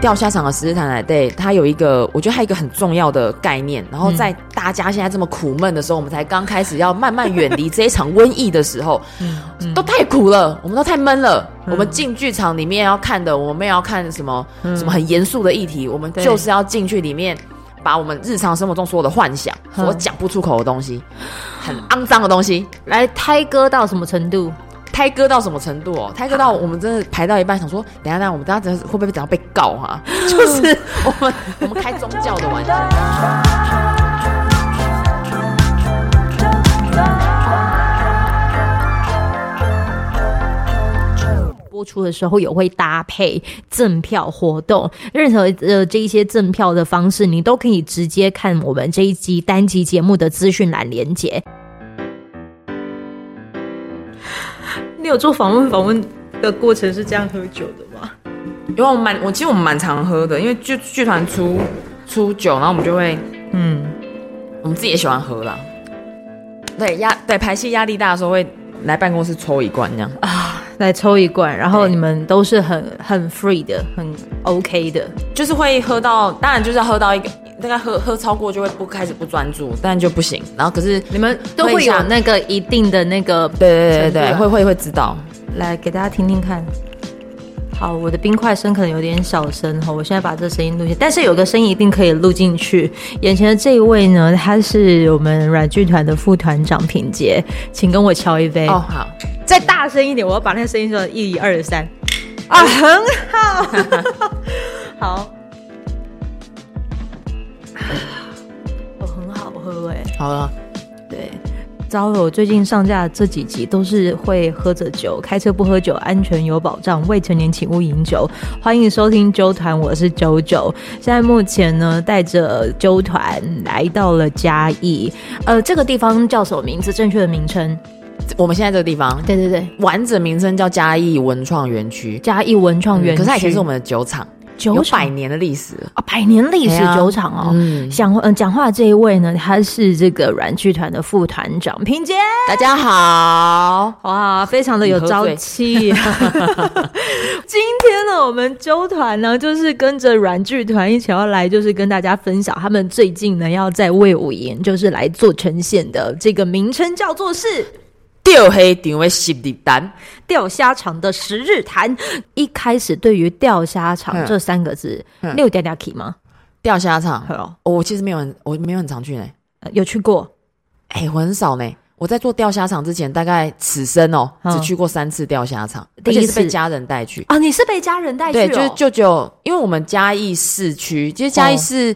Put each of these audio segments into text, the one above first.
钓虾场的十日谈来对，它有一个，我觉得它有一个很重要的概念。然后在大家现在这么苦闷的时候，我们才刚开始要慢慢远离这一场瘟疫的时候，都太苦了，我们都太闷了。我们进剧场里面要看的，我们要看什么什么很严肃的议题，我们就是要进去里面。把我们日常生活中所有的幻想，所讲不出口的东西，很肮脏的东西，来胎割到什么程度？胎割到什么程度哦？胎割到我们真的排到一半，想说，等下等下，我们等下等下会不会等到被告哈？就是我们我们开宗教的玩笑。播出的时候也会搭配赠票活动，任何呃这一些赠票的方式，你都可以直接看我们这一集单集节目的资讯栏连结。你有做访问访问的过程是这样喝酒的吗？因为我蛮我其实我们蛮常喝的，因为剧剧团出出酒，然后我们就会嗯，我们自己也喜欢喝啦。对压对排戏压力大的时候会来办公室抽一罐这样啊。来抽一罐，然后你们都是很很 free 的，很 OK 的，就是会喝到，当然就是要喝到一个，大概喝喝超过就会不开始不专注，但就不行。然后可是你们都会有那个一定的那个，对对对对，会会会知道。来给大家听听看。好，我的冰块声可能有点小声哈，我现在把这声音录进，但是有个声音一定可以录进去。眼前的这一位呢，他是我们软剧团的副团长品杰，请跟我敲一杯哦。好，再大声一点，我要把那个声音说一二三啊，很好，好，很好了。糟了，我最近上架这几集都是会喝着酒，开车不喝酒，安全有保障，未成年请勿饮酒。欢迎收听啾团，我是九九。现在目前呢，带着啾团来到了嘉义，呃，这个地方叫什么名字？正确的名称？我们现在这个地方，对对对，完整名称叫嘉义文创园区。嘉义文创园区，可是它以前是我们的酒厂。有百年的历史啊！百年历史酒厂哦。嗯，讲嗯讲话的这一位呢，他是这个软剧团的副团长品杰。大家好，哇，非常的有朝气。今天呢，我们纠团呢，就是跟着软剧团一起要来，就是跟大家分享他们最近呢要在魏武营，就是来做呈现的这个名称叫做是。钓虾场的十日谈，钓虾场的十日谈。一开始对于钓虾场这三个字，你有点点气吗？钓虾场，哦，我其实没有很，我没有很常去呢。有去过？哎，我很少呢。我在做钓虾场之前，大概此生哦，只去过三次钓虾场，而且是被家人带去啊。你是被家人带去？对，就是舅舅，因为我们嘉义市区，其实嘉义市，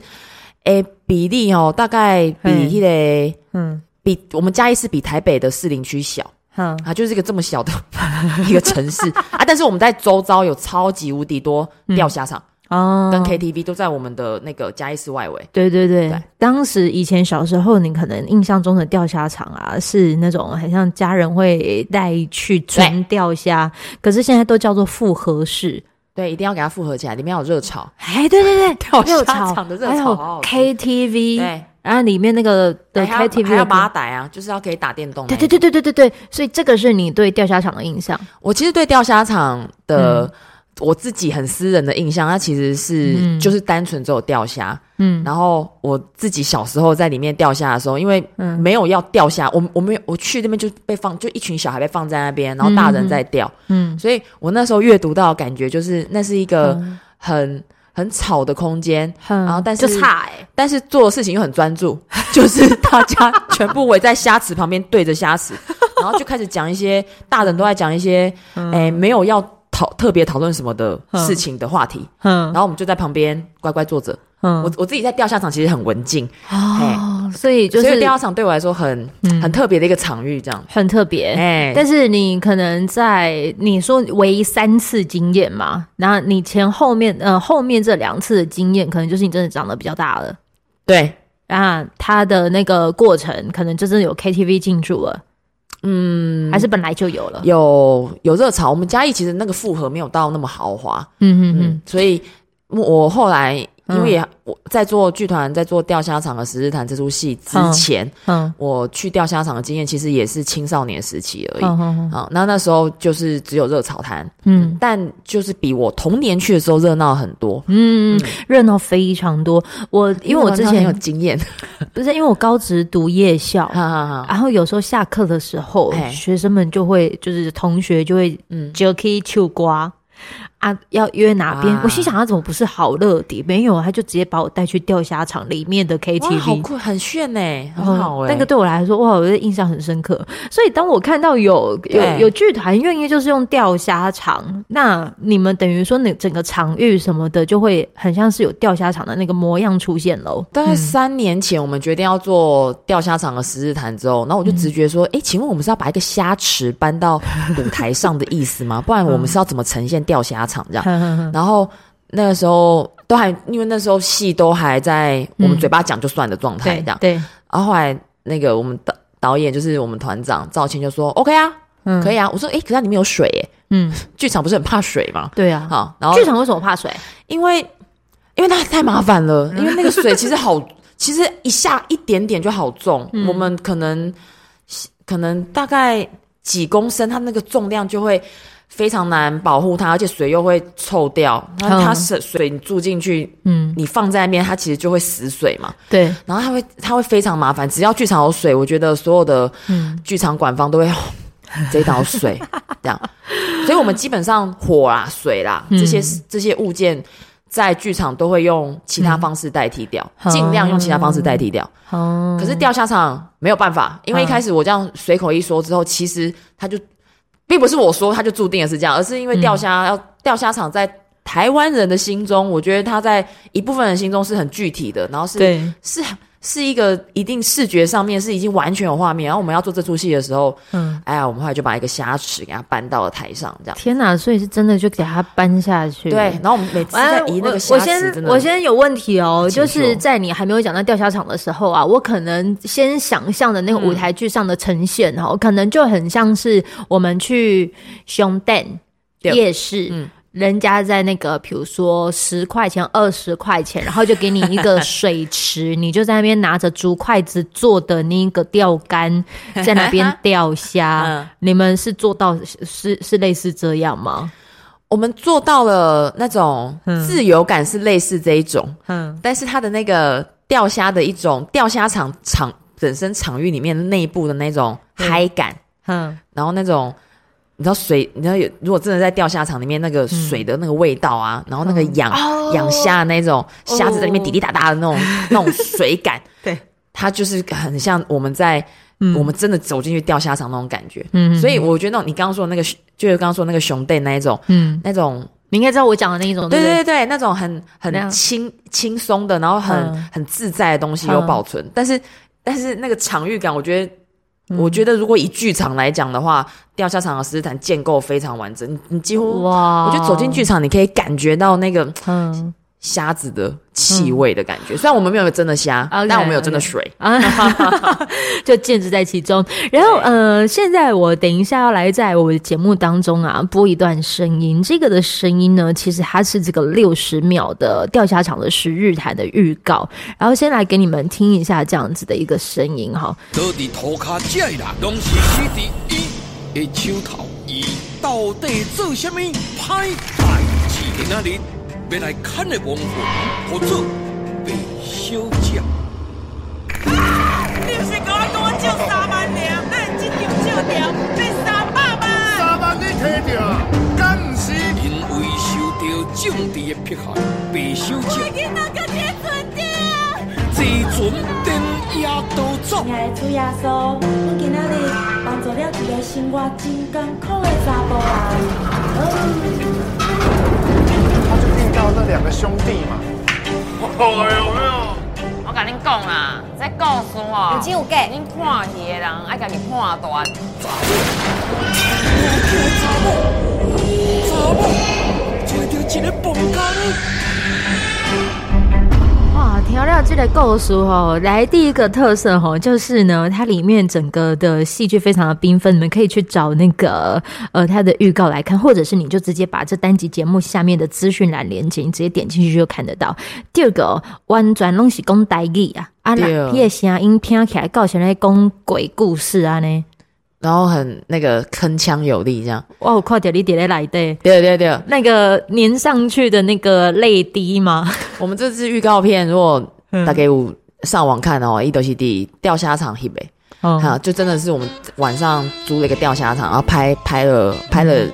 哎，比例哦，大概比那个，嗯。比我们嘉义市比台北的士林区小，嗯啊，就是一个这么小的 一个城市。啊，但是我们在周遭有超级无敌多钓虾场哦，跟 KTV 都在我们的那个嘉义市外围。对对对，对。当时以前小时候，你可能印象中的钓虾场啊，是那种很像家人会带去纯钓虾，可是现在都叫做复合式，对，一定要给它复合起来，里面有热炒。哎，对对对，钓虾场的热炒，还有 KTV，对。然后里面那个的 KTV 还要八代啊，就是要可以打电动。对对对对对对对，所以这个是你对钓虾场的印象。我其实对钓虾场的、嗯、我自己很私人的印象，它其实是、嗯、就是单纯只有钓虾。嗯，然后我自己小时候在里面钓虾的时候，因为没有要钓虾，我我没有我去那边就被放，就一群小孩被放在那边，然后大人在钓。嗯，所以我那时候阅读到的感觉就是那是一个很。很吵的空间，然后但是就差哎、欸，但是做的事情又很专注，就是大家全部围在虾池旁边对着虾池，然后就开始讲一些大人都在讲一些，哎、欸，没有要讨特别讨论什么的事情的话题，嗯，然后我们就在旁边乖乖坐着。嗯，我我自己在钓虾场其实很文静。哦，所以就是钓虾场对我来说很、嗯、很特别的一个场域，这样。很特别。哎，但是你可能在你说唯一三次经验嘛，然后你前后面呃后面这两次的经验，可能就是你真的长得比较大了，对，然后他的那个过程可能就真的有 KTV 进驻了，嗯，还是本来就有了，有有热潮。我们嘉义其实那个复合没有到那么豪华，嗯嗯嗯，所以。我后来因为也我在做剧团，在做钓虾场的十日谈这出戏之前，嗯，我去钓虾场的经验其实也是青少年时期而已。好，那那时候就是只有热炒摊，嗯，但就是比我童年去的时候热闹很多，嗯，热闹非常多。我因为我之前有经验，不是因为我高职读夜校，然后有时候下课的时候，学生们就会就是同学就会嗯。就可以秋瓜。啊，要约哪边？我心想，他怎么不是好乐迪？没有，他就直接把我带去钓虾场里面的 KTV，好酷，很炫呢，很好哎。那个对我来说，哇，我的印象很深刻。所以当我看到有有有剧团愿意就是用钓虾场，那你们等于说那整个场域什么的，就会很像是有钓虾场的那个模样出现喽。大概三年前，我们决定要做钓虾场的十日谈之后，然后我就直觉说，哎，请问我们是要把一个虾池搬到舞台上的意思吗？不然我们是要怎么呈现钓虾场？这样，然后那个时候都还，因为那时候戏都还在我们嘴巴讲就算的状态，这样。对。然后后来那个我们导导演就是我们团长赵青就说：“OK 啊，可以啊。”我说：“哎，可是它里面有水诶。”嗯，剧场不是很怕水吗？对啊。好，然后剧场为什么怕水？因为因为那太麻烦了，因为那个水其实好，其实一下一点点就好重，我们可能可能大概几公升，它那个重量就会。非常难保护它，而且水又会臭掉。它它是水你注进去，嗯，你放在那边，它其实就会死水嘛。对，然后它会它会非常麻烦。只要剧场有水，我觉得所有的剧场管方都会这一道水 这样。所以我们基本上火啦、水啦这些这些物件，在剧场都会用其他方式代替掉，尽量用其他方式代替掉。哦，可是掉下场没有办法，因为一开始我这样随口一说之后，其实他就。并不是我说他就注定的是这样，而是因为钓虾要钓虾场在台湾人的心中，我觉得他在一部分人心中是很具体的，然后是对是。是一个一定视觉上面是已经完全有画面，然后我们要做这出戏的时候，嗯，哎呀，我们后来就把一个虾池给它搬到了台上，这样。天哪！所以是真的就给它搬下去。对，然后我们每次在移那个虾池，我先我先有问题哦，就是在你还没有讲到钓虾场的时候啊，我可能先想象的那个舞台剧上的呈现哈，可能就很像是我们去熊蛋夜市，嗯。人家在那个，比如说十块钱、二十块钱，然后就给你一个水池，你就在那边拿着竹筷子做的那个钓竿，在那边钓虾。嗯、你们是做到是是类似这样吗？我们做到了那种自由感是类似这一种，嗯，但是它的那个钓虾的一种钓虾场场本身场域里面内部的那种嗨感，嗯，嗯然后那种。你知道水？你知道有？如果真的在钓虾场里面，那个水的那个味道啊，嗯、然后那个养养虾的那种虾子在里面滴滴答答的那种、哦、那种水感，对，它就是很像我们在、嗯、我们真的走进去钓虾场那种感觉。嗯，所以我觉得那种你刚刚说的那个，就是刚刚说那个熊队那一种，嗯，那种你应该知道我讲的那一种，对对？对对，那种很很轻轻松的，然后很、嗯、很自在的东西有保存，嗯、但是但是那个场域感，我觉得。我觉得，如果以剧场来讲的话，钓虾场的十日谈建构非常完整。你你几乎哇，我觉得走进剧场，你可以感觉到那个嗯。虾子的气味的感觉，嗯、虽然我们没有真的虾，okay, 但我们有真的水，okay. 就建置在其中。然后，呃，现在我等一下要来在我的节目当中啊播一段声音，这个的声音呢，其实它是这个六十秒的钓虾场的十日谈的预告。然后先来给你们听一下这样子的一个声音哈。要来看的王府，或者被休假。你不是跟我讲我借三万两，那你今天借掉被三百万？三万你摕掉，敢不是？因为受到政治的迫害，被休假。我个结存掉，这存电也都走。亲爱的主耶稣，我今仔日帮助了一个生活真艰苦的查甫人。那两个兄弟嘛，哎呦，我跟你讲啊，这故事哦，有真有假，你看戏的人爱家己判断。哇，听了这个故事哈，来第一个特色哈，就是呢，它里面整个的戏剧非常的缤纷，你们可以去找那个呃它的预告来看，或者是你就直接把这单集节目下面的资讯栏连接，你直接点进去就看得到。第二个完全拢是讲台语啊，啊，那些声音听起来搞起来讲鬼故事啊呢。然后很那个铿锵有力，这样哇！我快点你点来对对对对，那个粘上去的那个泪滴吗？我们这支预告片，如果大家有上网看哦，一都是第钓虾场翕的，好，就真的是我们晚上租了一个钓虾场，然后拍拍了拍了。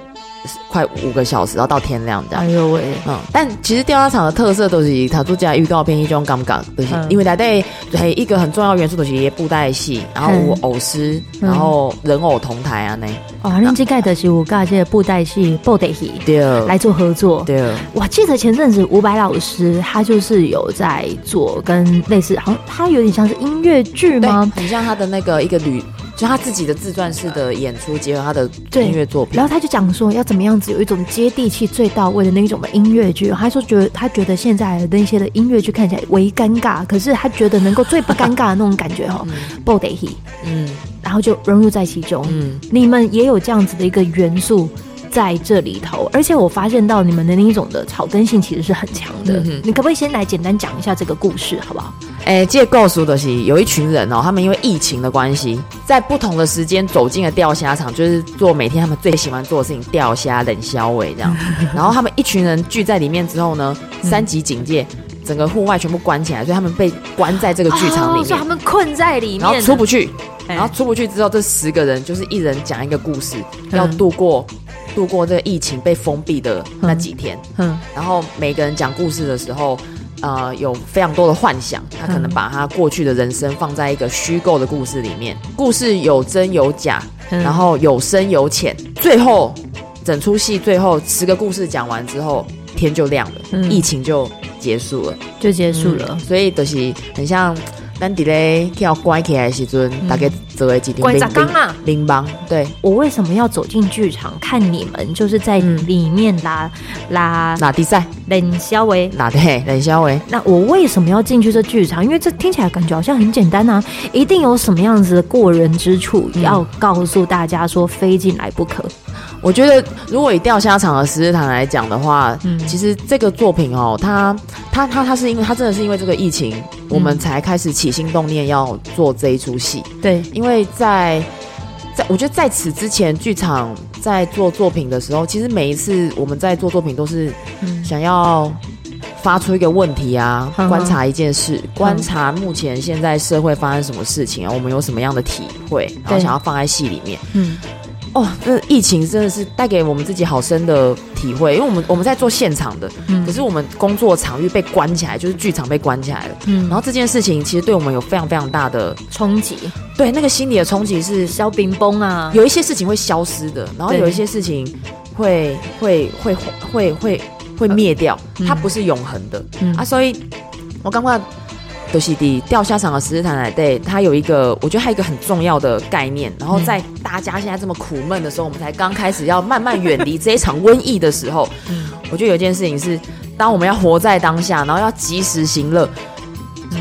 快五个小时，然后到天亮这样。哎呦喂，嗯，但其实钓虾场的特色都是他做这预告片一种感觉，就是因为它对对一个很重要元素都是布袋戏，然后有偶师，然后人偶同台啊那。哦，那这盖的是五个这个布袋戏布袋戏对来做合作。对，我记得前阵子伍佰老师他就是有在做跟类似，好像他有点像是音乐剧吗？很像他的那个一个旅。就他自己的自传式的演出，结合他的音乐作品，然后他就讲说要怎么样子有一种接地气、最到位的那一种的音乐剧。他说觉得他觉得现在的那些的音乐剧看起来为尴尬，可是他觉得能够最不尴尬的那种感觉哈，body，嗯，然后就融入在其中。嗯，你们也有这样子的一个元素。在这里头，而且我发现到你们的那一种的草根性其实是很强的。嗯、你可不可以先来简单讲一下这个故事，好不好？哎、欸，这个故事的是有一群人哦，他们因为疫情的关系，在不同的时间走进了钓虾场，就是做每天他们最喜欢做的事情——钓虾、冷消尾这样。然后他们一群人聚在里面之后呢，三级警戒，整个户外全部关起来，所以他们被关在这个剧场里面，哦、所以他们困在里面，然后出不去。然后出不去之后，这十个人就是一人讲一个故事，要度过。度过这个疫情被封闭的那几天，嗯，嗯，然后每个人讲故事的时候，呃，有非常多的幻想，他可能把他过去的人生放在一个虚构的故事里面，故事有真有假，嗯、然后有深有浅，最后整出戏最后十个故事讲完之后，天就亮了，嗯、疫情就结束了，就结束了，嗯、所以就是很像。咱伫咧要关起来的时阵，大概做了几天关闸岗啊，林邦。对，我为什么要走进剧场看你们？就是在里面拉、嗯、拉拉比赛，冷肖维，拉对 冷肖维。那我为什么要进去这剧场？因为这听起来感觉好像很简单啊，一定有什么样子的过人之处，要告诉大家说非进来不可。我觉得，如果以钓虾场和十日谈来讲的话，嗯，其实这个作品哦，它它它它是因为它真的是因为这个疫情，嗯、我们才开始起心动念要做这一出戏。对，因为在在我觉得在此之前，剧场在做作品的时候，其实每一次我们在做作品都是想要发出一个问题啊，嗯、观察一件事，嗯、观察目前现在社会发生什么事情啊，我们有什么样的体会，然后想要放在戏里面，嗯。哦，这疫情真的是带给我们自己好深的体会，因为我们我们在做现场的，嗯，可是我们工作场域被关起来，就是剧场被关起来了，嗯，然后这件事情其实对我们有非常非常大的冲击，对，那个心理的冲击是消冰崩啊，有一些事情会消失的，然后有一些事情会会会会会会灭掉，它不是永恒的，嗯。啊，所以我刚刚。都是的，钓虾场的十日谈来对，它有一个，我觉得还有一个很重要的概念。然后在大家现在这么苦闷的时候，我们才刚开始要慢慢远离这一场瘟疫的时候，我觉得有一件事情是，当我们要活在当下，然后要及时行乐，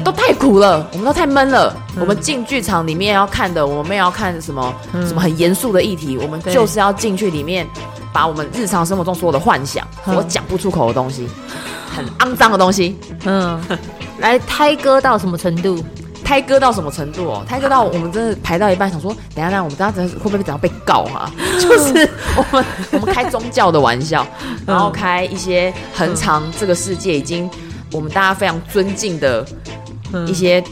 都太苦了，我们都太闷了。我们进剧场里面要看的，我们要看什么什么很严肃的议题，我们就是要进去里面，把我们日常生活中所有的幻想，我讲不出口的东西，很肮脏的东西，嗯。来胎割到什么程度？胎割到什么程度哦？胎割到我们真的排到一半，想说等下，等下我们等下会不会等下被告啊？就是我们我们开宗教的玩笑，然后开一些很长这个世界已经我们大家非常尊敬的一些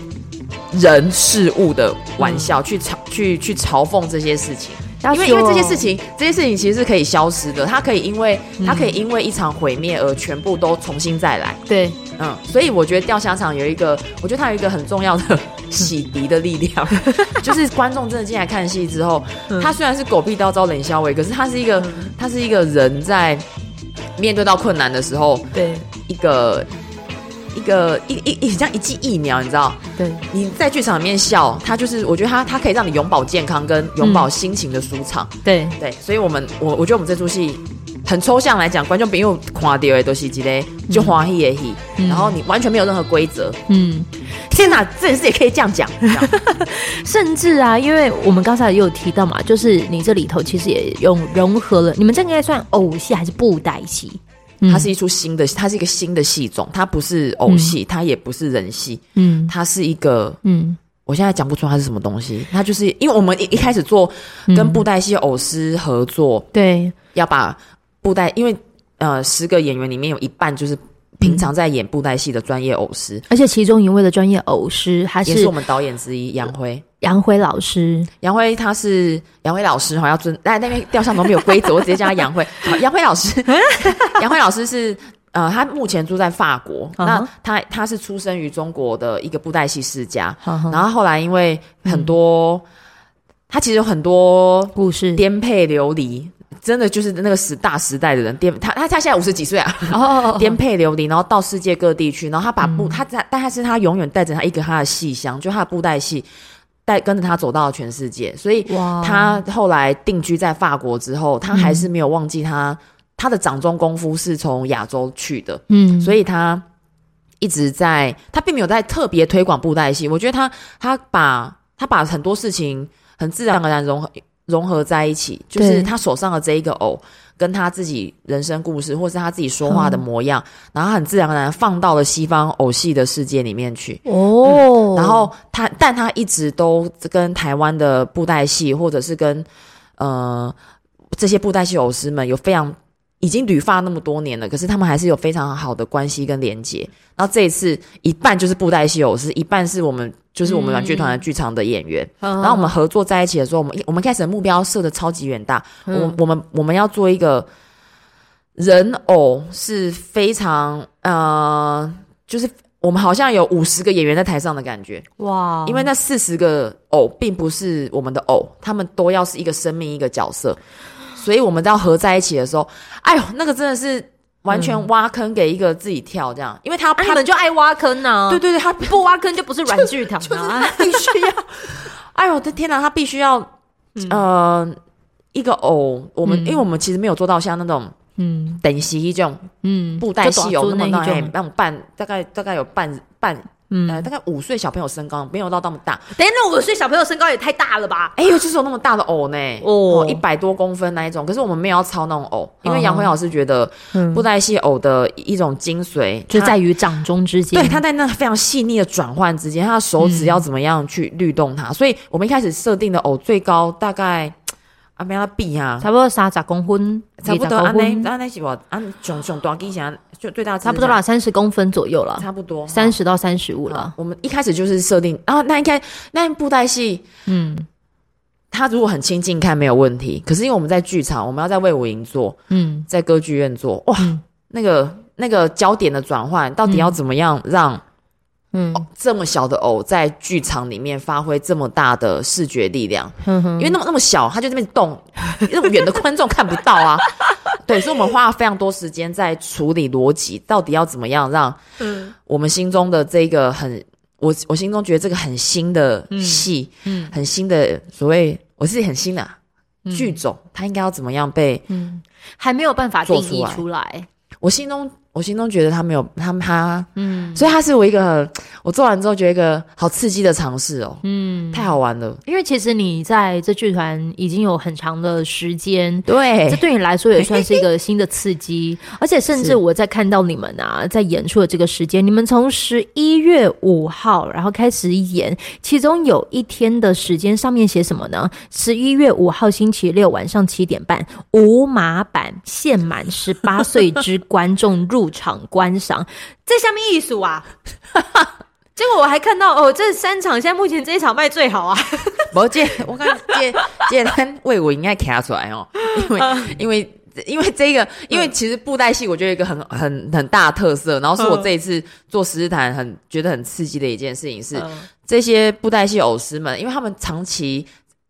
人事物的玩笑，去嘲去去嘲讽这些事情。因为因为这些事情，这些事情其实是可以消失的，它可以因为它可以因为一场毁灭而全部都重新再来。对。嗯，所以我觉得钓虾场有一个，我觉得它有一个很重要的洗涤的力量，就是观众真的进来看戏之后，他虽然是狗屁叨招冷笑话，可是他是一个，他是一个人在面对到困难的时候，对一个一个一一一像一剂疫苗，你知道？对，你在剧场里面笑，他就是我觉得他他可以让你永葆健康跟永葆心情的舒畅。对对，所以我们我我觉得我们这出戏。很抽象来讲，观众朋友看到的都是一个就欢喜的戏，然后你完全没有任何规则。嗯，天哪，这件事也可以这样讲。甚至啊，因为我们刚才也有提到嘛，就是你这里头其实也用融合了，你们这应该算偶戏还是布袋戏？它是一出新的，它是一个新的戏种，它不是偶戏，它也不是人戏，嗯，它是一个，嗯，我现在讲不出它是什么东西，它就是因为我们一一开始做跟布袋戏偶师合作，对，要把布袋，因为呃十个演员里面有一半就是平常在演布袋戏的专业偶师，而且其中一位的专业偶师他是也是我们导演之一杨辉。杨辉老师，杨辉他是杨辉老师，好要尊，哎那边雕像都没有规则，我直接叫他杨辉。好，杨辉老师，杨辉老师是呃，他目前住在法国。Uh huh. 那他他是出生于中国的一个布袋戏世家，uh huh. 然后后来因为很多，嗯、他其实有很多故事颠沛流离，真的就是那个时大时代的人颠他他他现在五十几岁啊，颠沛流离，然后到世界各地去，然后他把布、嗯、他在，但是他永远带着他一个他的戏箱，就他的布袋戏。带跟着他走到了全世界，所以他后来定居在法国之后，他还是没有忘记他、嗯、他的掌中功夫是从亚洲去的，嗯，所以他一直在，他并没有在特别推广布袋戏。我觉得他他把他把很多事情很自然而然融合融合在一起，就是他手上的这一个偶。跟他自己人生故事，或是他自己说话的模样，嗯、然后很自然而然放到了西方偶戏的世界里面去。哦、嗯，然后他，但他一直都跟台湾的布袋戏，或者是跟呃这些布袋戏偶师们有非常。已经旅发那么多年了，可是他们还是有非常好的关系跟连结。然后这一次一半就是布袋戏偶师，一半是我们就是我们玩剧团的剧场的演员。嗯、然后我们合作在一起的时候，我们我们开始的目标设的超级远大。嗯、我我们我们要做一个人偶是非常呃，就是我们好像有五十个演员在台上的感觉哇！因为那四十个偶并不是我们的偶，他们都要是一个生命一个角色。所以我们要合在一起的时候，哎呦，那个真的是完全挖坑给一个自己跳这样，因为他他们就爱挖坑呢。对对对，他不挖坑就不是软剧团啊，必须要。哎呦我的天哪，他必须要呃一个偶，我们因为我们其实没有做到像那种嗯等戏一种嗯布袋戏有那么那种那种半大概大概有半半。嗯、呃，大概五岁小朋友身高没有到那么大，等下那五岁小朋友身高也太大了吧？哎呦，就是有那么大的偶呢，哦，一百多公分那一种。可是我们没有要操那种偶，因为杨辉老师觉得布袋戏偶的一种精髓就在于掌中之间，对，他在那非常细腻的转换之间，他的手指要怎么样去律动它。嗯、所以我们一开始设定的偶最高大概。啊，没要比啊，差不多三十公分，差不多安内安内是我按熊熊大机箱就最大差不多啦，三十公分左右了，差不多三十到三十五了。我们一开始就是设定啊，那应该那布袋戏，嗯，他如果很亲近看没有问题，可是因为我们在剧场，我们要在魏武营做，嗯，在歌剧院做，哇，嗯、那个那个焦点的转换到底要怎么样让？嗯、哦，这么小的偶在剧场里面发挥这么大的视觉力量，因为那么那么小，他就在那边动，那么远的观众看不到啊。对，所以我们花了非常多时间在处理逻辑，到底要怎么样让我们心中的这个很，我我心中觉得这个很新的戏，嗯，嗯很新的所谓我自己很新的剧种，嗯、它应该要怎么样被，嗯，还没有办法定义出来，我心中。我心中觉得他没有他他嗯，所以他是我一个我做完之后觉得一个好刺激的尝试哦，嗯，太好玩了。因为其实你在这剧团已经有很长的时间，对，这对你来说也算是一个新的刺激。而且甚至我在看到你们啊，在演出的这个时间，你们从十一月五号然后开始演，其中有一天的时间上面写什么呢？十一月五号星期六晚上七点半，无码版限满十八岁之观众入。入场观赏，这下面艺术啊！结果我还看到哦，这三场现在目前这一场卖最好啊！我借我看借借单位我应该卡出来哦，因为因为因为这个，因为其实布袋戏我觉得一个很很很大的特色，然后是我这一次做十日谈很觉得很刺激的一件事情是，这些布袋戏偶师们，因为他们长期。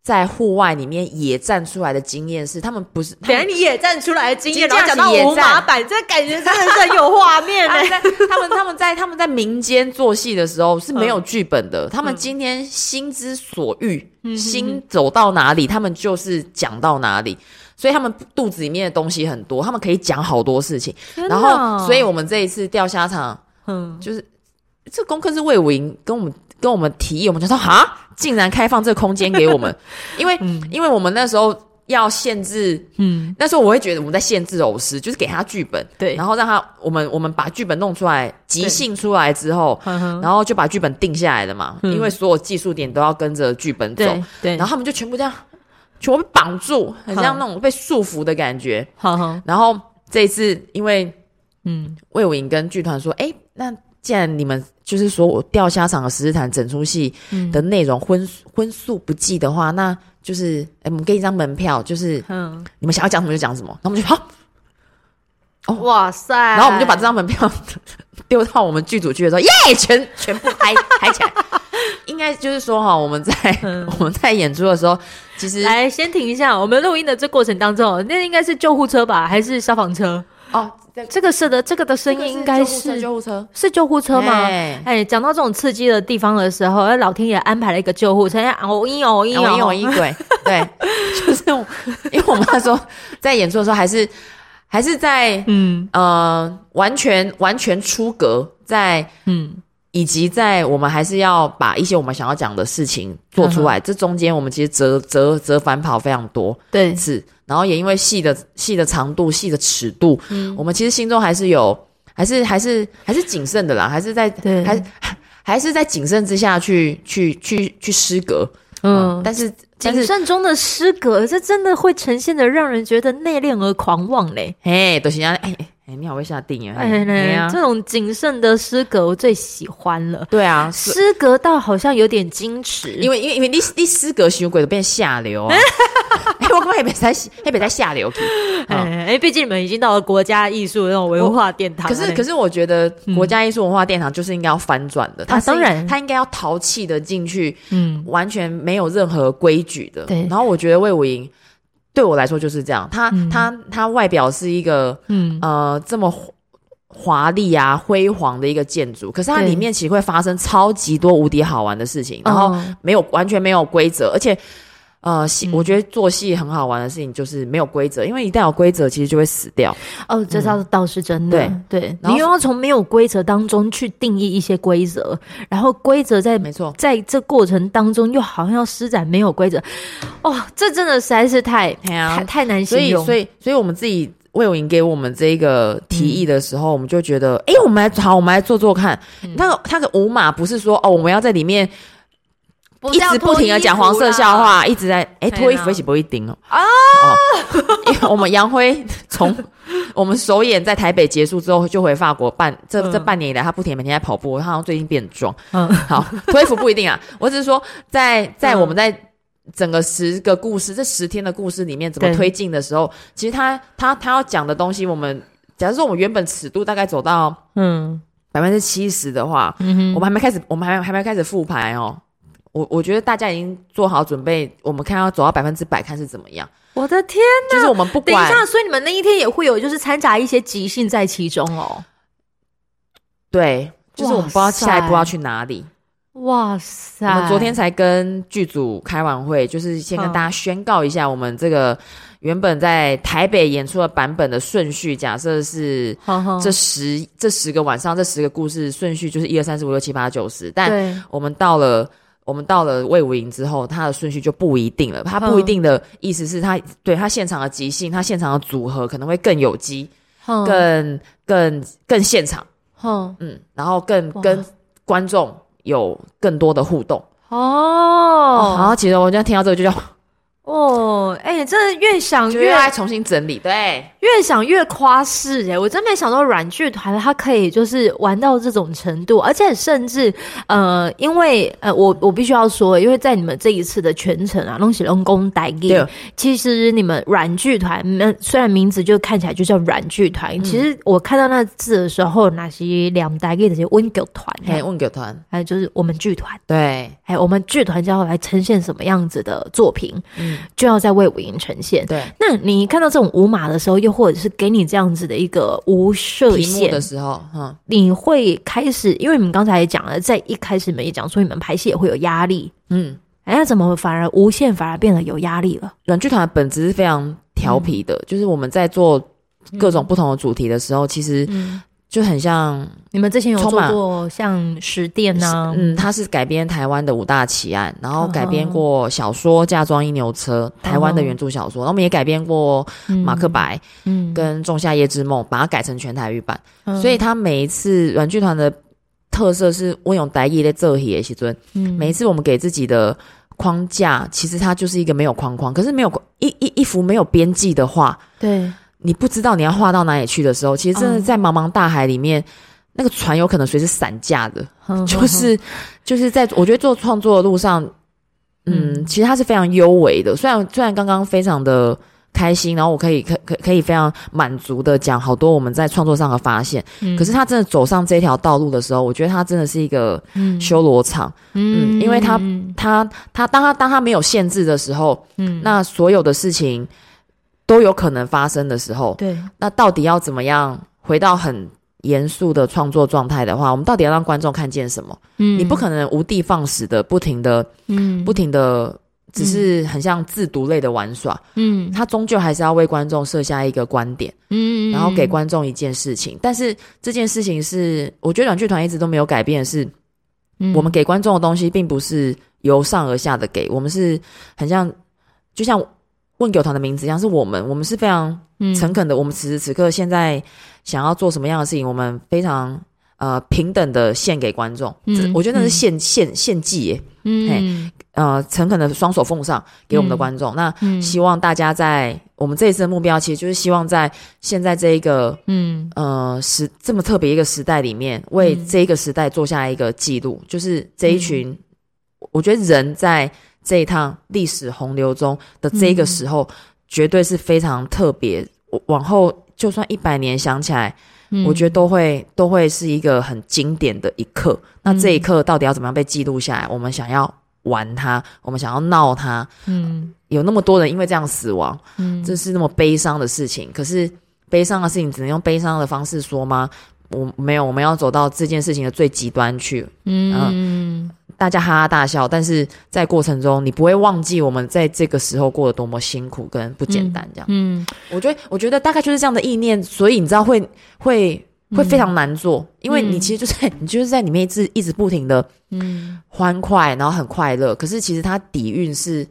在户外里面野战出来的经验是，他们不是，等下你野战出来的经验，然后讲到无码版，这感觉真的是很有画面 嘞。他们他们在他们在民间做戏的时候是没有剧本的，他们今天心之所欲，心走到哪里，他们就是讲到哪里。所以他们肚子里面的东西很多，他们可以讲好多事情。然后，所以我们这一次钓虾场，嗯，就是这功课是魏武营跟我们跟我们提议，我们就说哈，竟然开放这个空间给我们，因为、嗯、因为我们那时候。要限制，嗯，那时候我会觉得我们在限制偶师，就是给他剧本，对，然后让他我们我们把剧本弄出来，即兴出来之后，然后就把剧本定下来了嘛，嗯、因为所有技术点都要跟着剧本走，对，对，然后他们就全部这样，全部被绑住，很像那种被束缚的感觉，好，然后这一次因为，嗯，魏武营跟剧团说，哎，那既然你们就是说我钓虾场的十日谈整出戏的内容荤荤素不忌的话，那。就是，哎，我们给你一张门票，就是，嗯，你们想要讲什么就讲什么，然后我们就好，哦，哇塞，然后我们就把这张门票 丢到我们剧组去的时候，耶，全全部嗨 嗨起来。应该就是说哈，我们在、嗯、我们在演出的时候，其实来先停一下，我们录音的这过程当中，那应该是救护车吧，还是消防车？哦。这个是的，这个的声音应该是救护车，是救护车吗？哎，讲到这种刺激的地方的时候，老天爷安排了一个救护车，哦咦哦咦哦咦哦对对，就是因为我们那时候在演出的时候，还是还是在嗯。呃完全完全出格，在嗯。以及在我们还是要把一些我们想要讲的事情做出来，这中间我们其实折折折返跑非常多，对，是，然后也因为戏的戏的长度、戏的尺度，嗯，我们其实心中还是有，还是还是还是谨慎的啦，还是在，对，还还是在谨慎之下去去去去失格，嗯，但是谨慎中的失格，这真的会呈现的让人觉得内敛而狂妄嘞，嘿，都是这样，哎。哎，你好会下定啊！哎，哎呀，这种谨慎的诗格我最喜欢了。对啊，诗格到好像有点矜持，因为因为因为你你诗格，行为鬼都变下流啊！哎，我根本也别在也别在下流。哎哎，毕竟你们已经到了国家艺术那种文化殿堂。可是可是，我觉得国家艺术文化殿堂就是应该要翻转的。他当然，他应该要淘气的进去，嗯，完全没有任何规矩的。对。然后我觉得魏武营。对我来说就是这样，它它它外表是一个嗯。呃这么华丽啊辉煌的一个建筑，可是它里面其实会发生超级多无敌好玩的事情，然后没有完全没有规则，而且。呃，戏我觉得做戏很好玩的事情就是没有规则，因为一旦有规则，其实就会死掉。哦，这倒倒是真的。对对，你又要从没有规则当中去定义一些规则，然后规则在没错，在这过程当中又好像要施展没有规则。哦，这真的实在是太太太难形容。所以，所以，所以我们自己魏永莹给我们这个提议的时候，我们就觉得，哎，我们来好，我们来做做看。那个那个舞码不是说哦，我们要在里面。一直不停的讲黄色笑话，一直在哎脱衣服一起不一定哦。啊！因为我们杨辉从 我们首演在台北结束之后就回法国半这这半年以来他不停每天在跑步，他好像最近变壮。嗯，好 脱衣服不一定啊，我只是说在在我们在整个十个故事这十天的故事里面怎么推进的时候，其实他他他要讲的东西，我们假如说我们原本尺度大概走到嗯。百分之七十的话，嗯哼，我们还没开始，我们还还没开始复排哦。我我觉得大家已经做好准备，我们看要走到百分之百，看是怎么样。我的天呐，就是我们不管，等一下，所以你们那一天也会有，就是掺杂一些即兴在其中哦。对，就是我们不知道下一步要去哪里。哇塞！我们昨天才跟剧组开完会，就是先跟大家宣告一下，我们这个原本在台北演出的版本的顺序，假设是这十这十个晚上，这十个故事顺序就是一二三四五六七八九十，但我们到了。我们到了魏武营之后，他的顺序就不一定了。他不一定的意思是他对他现场的即兴，他现场的组合可能会更有机，更更更现场，嗯，然后更跟观众有更多的互动。哦，然后其实我今天听到这个就叫。哦，哎、欸，真的越想越爱重新整理，对，越想越夸饰哎，我真没想到软剧团它可以就是玩到这种程度，而且甚至呃，因为呃，我我必须要说，因为在你们这一次的全程啊，东西龙宫带给，其实你们软剧团，虽然名字就看起来就叫软剧团，嗯、其实我看到那字的时候，那些两代给这些温狗团，哎，温狗团，还有就是我们剧团，对，哎，我们剧团将要来呈现什么样子的作品，嗯。就要在魏武营呈现。对，那你看到这种无码的时候，又或者是给你这样子的一个无设限的时候，哈，你会开始，因为你们刚才也讲了，在一开始你们也讲说你们拍戏也会有压力，嗯，哎，那怎么反而无限反而变得有压力了？软剧团的本质是非常调皮的，就是我们在做各种不同的主题的时候，其实就很像你们之前有做过像十殿呐，嗯，它是改编台湾的五大奇案，然后改编过小说《嫁妆一牛车》，台湾的原著小说，然后我们也改编过《马克白》，嗯，跟《仲夏夜之梦》，把它改成全台语版，所以它每一次软剧团的特色是我用台语在做戏的时阵，嗯，每一次我们给自己的。框架其实它就是一个没有框框，可是没有一一一幅没有边际的画，对，你不知道你要画到哪里去的时候，其实真的在茫茫大海里面，嗯、那个船有可能随时散架的，嗯、就是、嗯、就是在我觉得做创作的路上，嗯，嗯其实它是非常优美的，虽然虽然刚刚非常的。开心，然后我可以可可可以非常满足的讲好多我们在创作上的发现。嗯，可是他真的走上这条道路的时候，我觉得他真的是一个修罗场。嗯，嗯，因为他他他当他当他没有限制的时候，嗯，那所有的事情都有可能发生的时候，对，那到底要怎么样回到很严肃的创作状态的话，我们到底要让观众看见什么？嗯，你不可能无的放矢的不停的，嗯，不停的。只是很像自读类的玩耍，嗯，他终究还是要为观众设下一个观点，嗯，然后给观众一件事情。但是这件事情是，我觉得短剧团一直都没有改变的是，嗯，我们给观众的东西并不是由上而下的给，我们是很像，就像问酒团的名字一样，是我们，我们是非常诚恳的。我们此时此刻现在想要做什么样的事情，我们非常。呃，平等的献给观众，嗯，我觉得那是献献献祭耶，嗯，呃，诚恳的双手奉上给我们的观众。嗯、那希望大家在我们这一次的目标，其实就是希望在现在这一个，嗯，呃，时这么特别一个时代里面，为这一个时代做下一个记录，就是这一群，嗯、我觉得人在这一趟历史洪流中的这个时候，绝对是非常特别。往后就算一百年想起来。我觉得都会都会是一个很经典的一刻。那这一刻到底要怎么样被记录下来？我们想要玩它，我们想要闹它。嗯，有那么多人因为这样死亡，嗯，这是那么悲伤的事情。可是悲伤的事情只能用悲伤的方式说吗？我没有，我们要走到这件事情的最极端去。嗯。大家哈哈大笑，但是在过程中，你不会忘记我们在这个时候过得多么辛苦跟不简单。这样，嗯，嗯我觉得，我觉得大概就是这样的意念，所以你知道会会会非常难做，嗯、因为你其实就在 你就是在里面一直一直不停的嗯欢快，然后很快乐，可是其实它底蕴是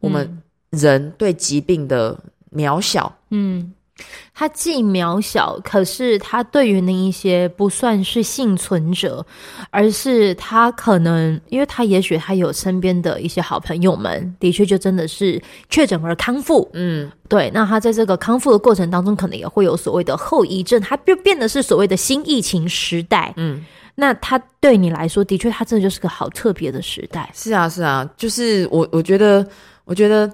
我们人对疾病的渺小，嗯。他既渺小，可是他对于那一些不算是幸存者，而是他可能，因为他也许他有身边的一些好朋友们，的确就真的是确诊而康复，嗯，对。那他在这个康复的过程当中，可能也会有所谓的后遗症，他就变得是所谓的新疫情时代，嗯。那他对你来说，的确，他真的就是个好特别的时代。是啊，是啊，就是我，我觉得，我觉得。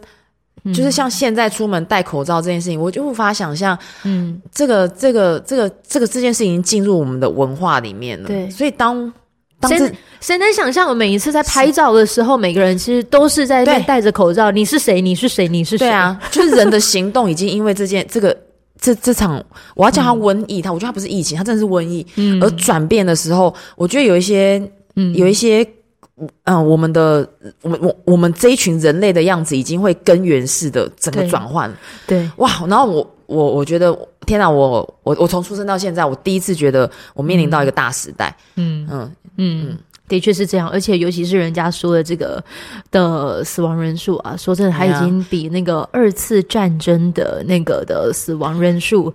就是像现在出门戴口罩这件事情，我就无法想象，嗯，这个这个这个这个这件事情进入我们的文化里面了。对，所以当当谁谁能想象，我每一次在拍照的时候，每个人其实都是在戴着口罩。你是谁？你是谁？你是谁？对啊，就是人的行动已经因为这件这个这这场，我要叫它瘟疫，它我觉得它不是疫情，它真的是瘟疫，嗯，而转变的时候，我觉得有一些，嗯，有一些。嗯，我们的我们我我们这一群人类的样子已经会根源式的整个转换，对，哇！然后我我我觉得，天哪！我我我从出生到现在，我第一次觉得我面临到一个大时代，嗯嗯嗯。嗯嗯的确是这样，而且尤其是人家说的这个的死亡人数啊，说真的，他已经比那个二次战争的那个的死亡人数，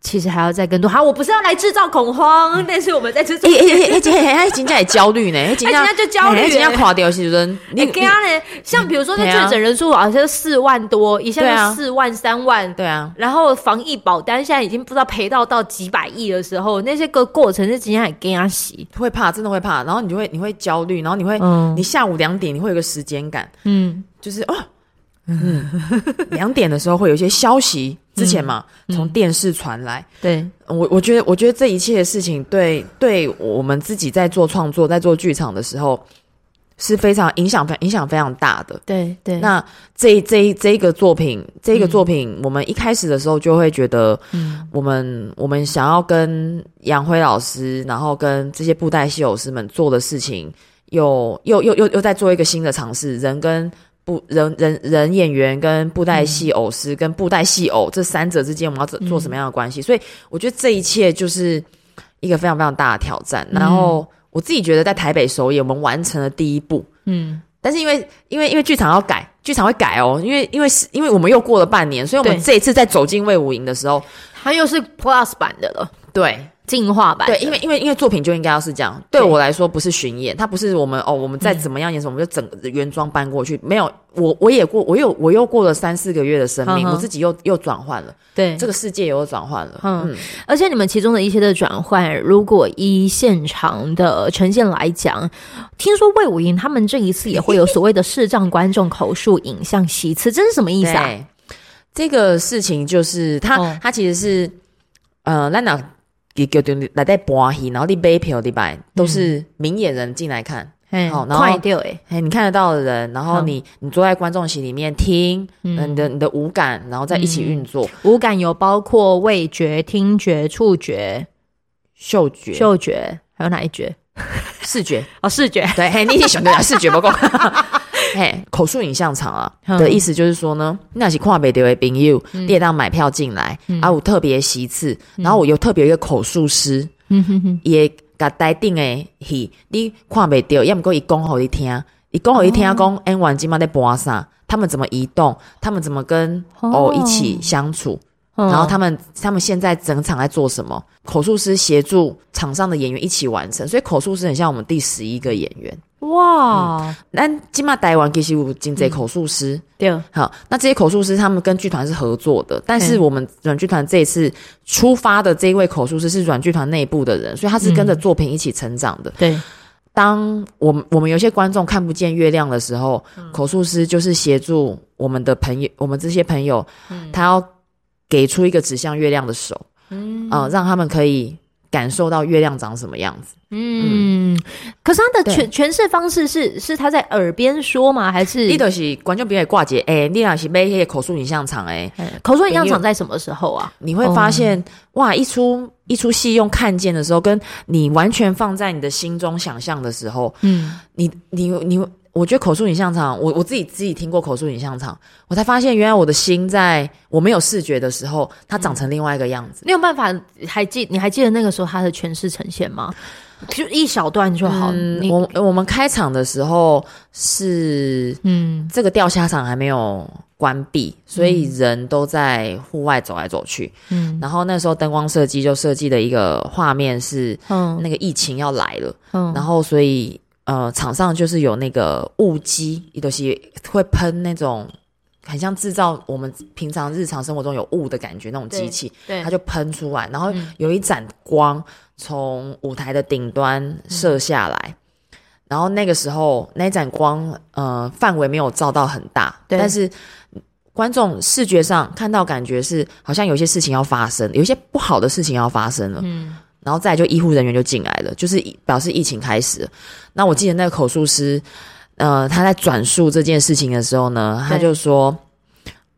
其实还要再更多。好，我不是要来制造恐慌，但是我们在制造。哎哎哎，今天哎，今天也焦虑呢，今天就焦虑，今天垮掉是不是？你给他呢？像比如说，那确诊人数好像四万多，一下就四万、三万，对啊。然后防疫保单现在已经不知道赔到到几百亿的时候，那些个过程是今天还给他洗，会怕，真的会怕，然后你就会。你会焦虑，然后你会，嗯、你下午两点你会有个时间感，嗯，就是哦，嗯，两点的时候会有一些消息，之前嘛，从、嗯、电视传来，对。我，我觉得，我觉得这一切的事情对，对，对我们自己在做创作，在做剧场的时候。是非常影响非影响非常大的，对对。那这这这一个作品，这一个作品，嗯、我们一开始的时候就会觉得，嗯，我们我们想要跟杨辉老师，然后跟这些布袋戏偶师们做的事情，又又又又又在做一个新的尝试，人跟布人人人演员跟布袋戏偶师、嗯、跟布袋戏偶这三者之间，我们要做做什么样的关系？嗯、所以我觉得这一切就是一个非常非常大的挑战。嗯、然后我自己觉得在台北首演，我们完成了第一步。嗯，但是因为因为因为剧场要改，剧场会改哦，因为因为是因为我们又过了半年，所以我们这一次在走进魏武营的时候，它又是 Plus 版的了。对。进化版对，因为因为因为作品就应该要是这样。对我来说，不是巡演，它不是我们哦，我们再怎么样演什么，我们就整个原装搬过去。没有，我我也过，我又我又过了三四个月的生命，我自己又又转换了。对，这个世界也又转换了。嗯，而且你们其中的一些的转换，如果依现场的呈现来讲，听说魏武营他们这一次也会有所谓的视障观众口述影像席次，这是什么意思啊？这个事情就是他他其实是呃，那那。给给对来带播戏，然后你买票的摆都是明眼人进来看，好，然后快掉诶，你看得到的人，然后你你坐在观众席里面听，嗯，你的你的五感，然后再一起运作。五感有包括味觉、听觉、触觉、嗅觉、嗅觉，还有哪一觉？视觉 哦，视觉。对，嘿，你已经选对了，视觉不够。嘿，口述影像场啊的意思就是说呢，那是跨北的朋友，你也当买票进来，啊，有特别席次，然后我有特别一个口述师，也甲待定诶，嘿，你看不到，要么过伊讲好你听，伊讲好你听讲，N 完今嘛在播啥，他们怎么移动，他们怎么跟哦。一起相处，然后他们他们现在整场在做什么，口述师协助场上的演员一起完成，所以口述师很像我们第十一个演员。哇，那金马台湾其实有真济口述师，对，好，那这些口述师他们跟剧团是合作的，但是我们软剧团这一次出发的这一位口述师是软剧团内部的人，所以他是跟着作品一起成长的。对，当我们我们有些观众看不见月亮的时候，口述师就是协助我们的朋友，我们这些朋友，他要给出一个指向月亮的手，嗯，啊，让他们可以。感受到月亮长什么样子？嗯，嗯，可是他的诠诠释方式是是他在耳边说吗？还是你都是观众别挂结？哎，你那是买那些口述影像场哎，口述影像场在什么时候啊？你会发现、哦、哇，一出一出戏用看见的时候，跟你完全放在你的心中想象的时候，嗯，你你你。你我觉得口述影像场，我我自己自己听过口述影像场，我才发现原来我的心在我没有视觉的时候，它长成另外一个样子。你有办法还记？你还记得那个时候它的诠释呈现吗？就一小段就好。嗯，我我们开场的时候是嗯，这个钓虾场还没有关闭，所以人都在户外走来走去。嗯，然后那时候灯光设计就设计的一个画面是，嗯，那个疫情要来了，嗯，然后所以。呃，场上就是有那个雾机，有东西会喷那种很像制造我们平常日常生活中有雾的感觉那种机器，对，它就喷出来，然后有一盏光从舞台的顶端射下来，嗯、然后那个时候那盏光呃范围没有照到很大，但是观众视觉上看到感觉是好像有些事情要发生，有些不好的事情要发生了，嗯。然后再来就医护人员就进来了，就是表示疫情开始了。那我记得那个口述师，呃，他在转述这件事情的时候呢，他就说：“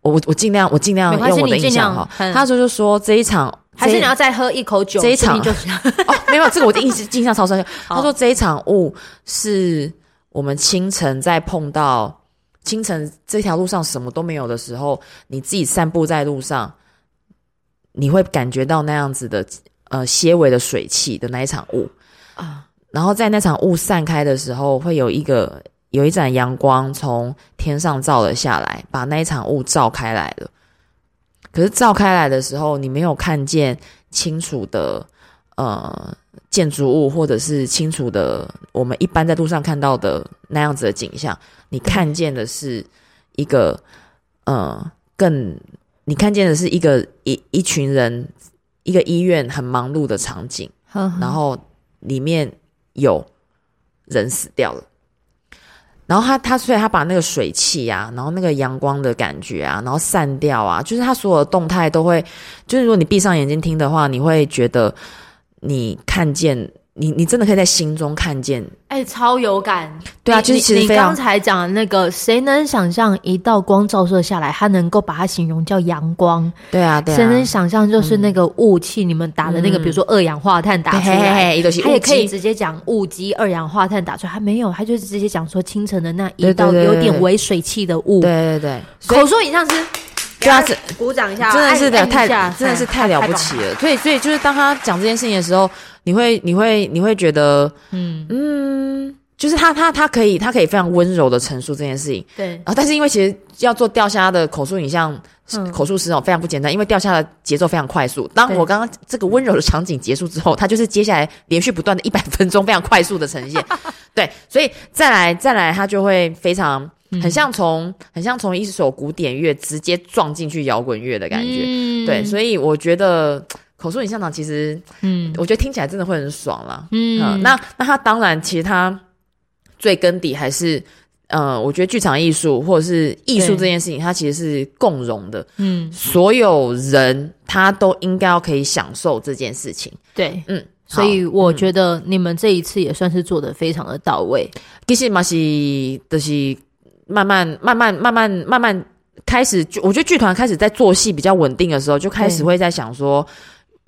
我我尽量我尽量用我的印象哈。”他说就说这一场还是你要再喝一口酒，这一场就是哦，没有这个我的印印象超深。他说这一场雾是我们清晨在碰到清晨这条路上什么都没有的时候，你自己散步在路上，你会感觉到那样子的。呃，些微的水汽的那一场雾啊，然后在那场雾散开的时候，会有一个有一盏阳光从天上照了下来，把那一场雾照开来了。可是照开来的时候，你没有看见清楚的呃建筑物，或者是清楚的我们一般在路上看到的那样子的景象，你看见的是一个呃更，你看见的是一个一一群人。一个医院很忙碌的场景，呵呵，然后里面有人死掉了。然后他他所以他把那个水汽啊，然后那个阳光的感觉啊，然后散掉啊，就是他所有的动态都会，就是如果你闭上眼睛听的话，你会觉得你看见你你真的可以在心中看见，哎、欸，超有感。对啊，就是其实你刚才讲的那个，谁能想象一道光照射下来，它能够把它形容叫阳光？对啊，对啊。谁能想象就是那个雾气，嗯、你们打的那个，比如说二氧化碳打出来，它、嗯、也可以直接讲雾机二氧化碳打出来，它没有，它就是直接讲说清晨的那一道有点微水汽的雾。对对对，口述影像师。对啊，鼓掌一下，真的是的，太真的是太了不起了。所以，所以就是当他讲这件事情的时候，你会，你会，你会觉得，嗯嗯，就是他，他，他可以，他可以非常温柔的陈述这件事情。对。然后，但是因为其实要做钓虾的口述影像，嗯、口述师哦，非常不简单，因为钓虾的节奏非常快速。当我刚刚这个温柔的场景结束之后，他就是接下来连续不断的一百分钟非常快速的呈现。对，所以再来，再来，他就会非常。很像从很像从一首古典乐直接撞进去摇滚乐的感觉，嗯、对，所以我觉得口述影像场其实，嗯，我觉得听起来真的会很爽啦。嗯，嗯，那那他当然，其实他最根底还是，呃，我觉得剧场艺术或者是艺术这件事情，它其实是共融的。嗯，所有人他都应该要可以享受这件事情。对，嗯，所以我觉得你们这一次也算是做的非常的到位。其实嘛是就是。慢慢、慢慢、慢慢、慢慢开始，我觉得剧团开始在做戏比较稳定的时候，就开始会在想说，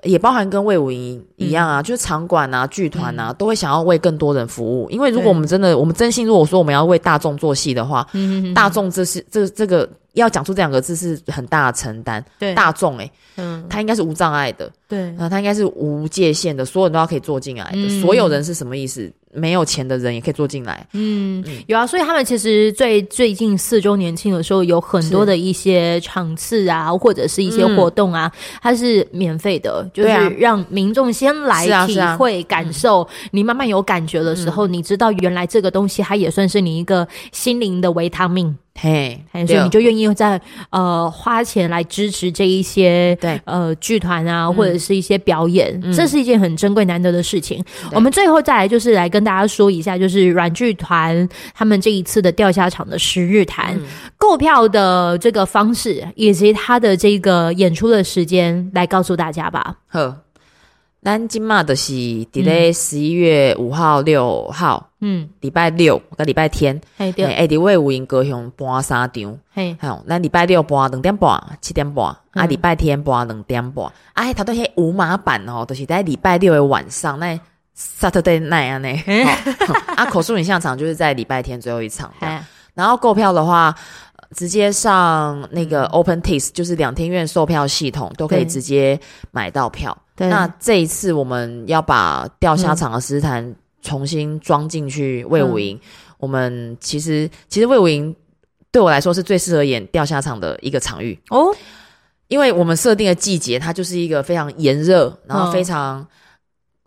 也包含跟魏武营一样啊，嗯、就是场馆啊、剧团啊，嗯、都会想要为更多人服务。因为如果我们真的，我们真心如果说我们要为大众做戏的话，嗯、大众这是这这个要讲出这两个字是很大的承担。对，大众哎、欸，嗯，他应该是无障碍的，对，他应该是无界限的，所有人都要可以坐进来的。嗯、所有人是什么意思？没有钱的人也可以坐进来，嗯，嗯。有啊，所以他们其实最最近四周年庆的时候，有很多的一些场次啊，或者是一些活动啊，嗯、它是免费的，就是让民众先来体会、感受。你慢慢有感觉的时候，嗯、你知道原来这个东西它也算是你一个心灵的维他命。嘿，所以你就愿意在呃花钱来支持这一些对。呃剧团啊，嗯、或者是一些表演，嗯、这是一件很珍贵难得的事情。我们最后再来就是来跟大家说一下，就是软剧团他们这一次的钓虾场的十日谈、嗯、购票的这个方式，以及他的这个演出的时间，来告诉大家吧。呵。咱今嘛就是伫咧十一月五号、六号，嗯，礼拜六跟礼拜天，哎，对，哎，伫卫武营高雄搬三场，嘿，好，咱礼拜六搬两点半、七点半，啊，礼拜天搬两点半，啊，他都迄五马版哦，都是在礼拜六的晚上，那 Saturday night 呢，啊，口述影像场就是在礼拜天最后一场，然后购票的话。直接上那个 OpenTix，就是两厅院售票系统都可以直接买到票。对，那这一次我们要把钓虾场的十日谈重新装进去魏武营。嗯、我们其实其实魏武营对我来说是最适合演钓虾场的一个场域。哦，因为我们设定的季节它就是一个非常炎热，然后非常。哦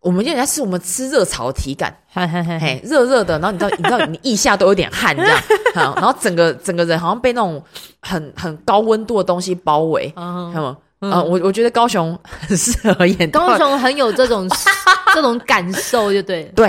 我们应该是我们吃热潮的体感，嘿热热的，然后你知道，你知道，你腋下都有点汗这样，然后整个整个人好像被那种很很高温度的东西包围，看吗？嗯，我我觉得高雄很适合演，高雄很有这种 这种感受，就对对，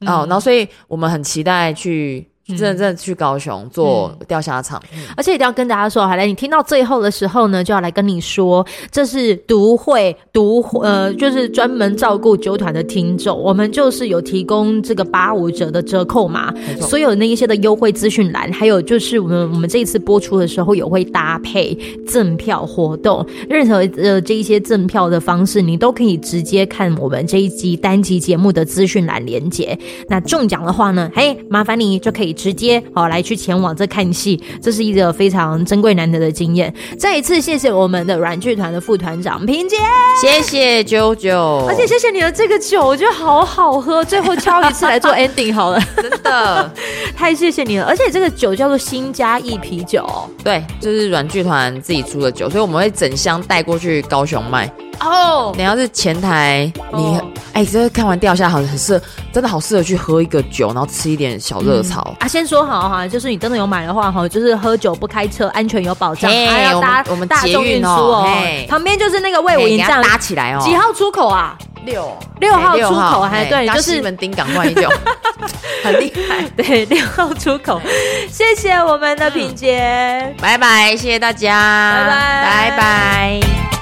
哦，然后所以我们很期待去。真的真的去高雄做钓虾场，而且一定要跟大家说，好来，你听到最后的时候呢，就要来跟你说，这是独会独呃，就是专门照顾酒团的听众，我们就是有提供这个八五折的折扣码，所有那一些的优惠资讯栏，还有就是我们我们这一次播出的时候有会搭配赠票活动，任何呃这一些赠票的方式，你都可以直接看我们这一集单集节目的资讯栏连接。那中奖的话呢，嘿，麻烦你就可以。直接好来去前往这看戏，这是一个非常珍贵难得的经验。再一次谢谢我们的软剧团的副团长平姐，谢谢九九，而且谢谢你的这个酒，我觉得好好喝。最后敲一次来做 ending 好了，真的 太谢谢你了。而且这个酒叫做新嘉义啤酒，对，就是软剧团自己出的酒，所以我们会整箱带过去高雄卖。哦，你要是前台，你哎，这、oh. 欸、看完掉下好像很适合，真的好适合去喝一个酒，然后吃一点小热炒、嗯、啊。先说好哈，就是你真的有买的话哈，就是喝酒不开车，安全有保障。要搭我们大众运输哦.旁边就是那个魏武营站搭起来哦。几号出口啊？六六号出口还对，就是西门町港换一酒，很厉害。对，六号出口，谢谢我们的品杰，拜拜，谢谢大家，拜拜，拜拜。